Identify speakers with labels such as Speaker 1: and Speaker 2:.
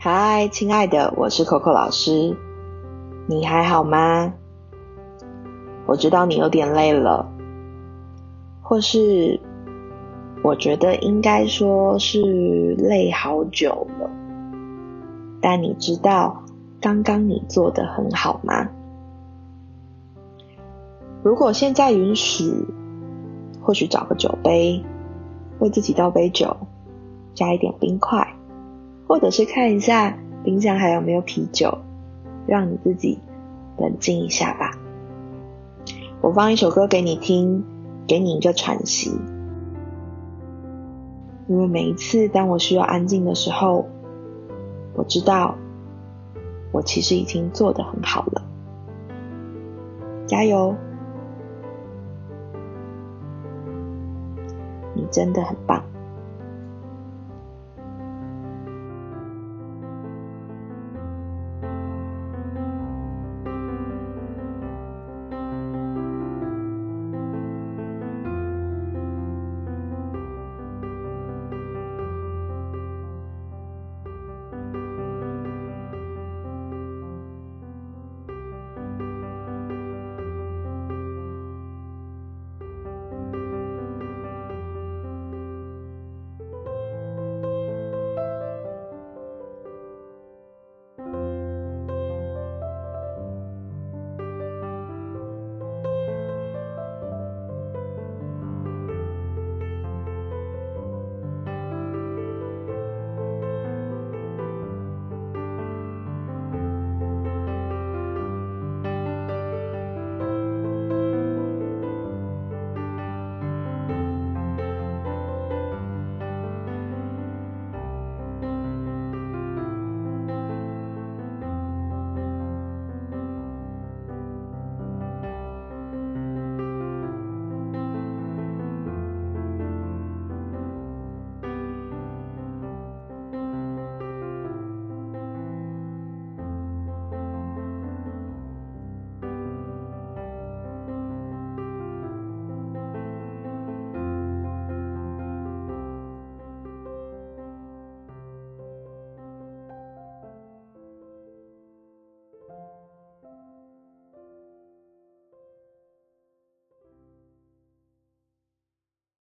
Speaker 1: 嗨，亲爱的，我是 Coco 老师，你还好吗？我知道你有点累了，或是我觉得应该说是累好久了。但你知道刚刚你做的很好吗？如果现在允许，或许找个酒杯，为自己倒杯酒，加一点冰块。或者是看一下冰箱还有没有啤酒，让你自己冷静一下吧。我放一首歌给你听，给你一个喘息。因为每一次当我需要安静的时候，我知道我其实已经做得很好了。加油！你真的很棒。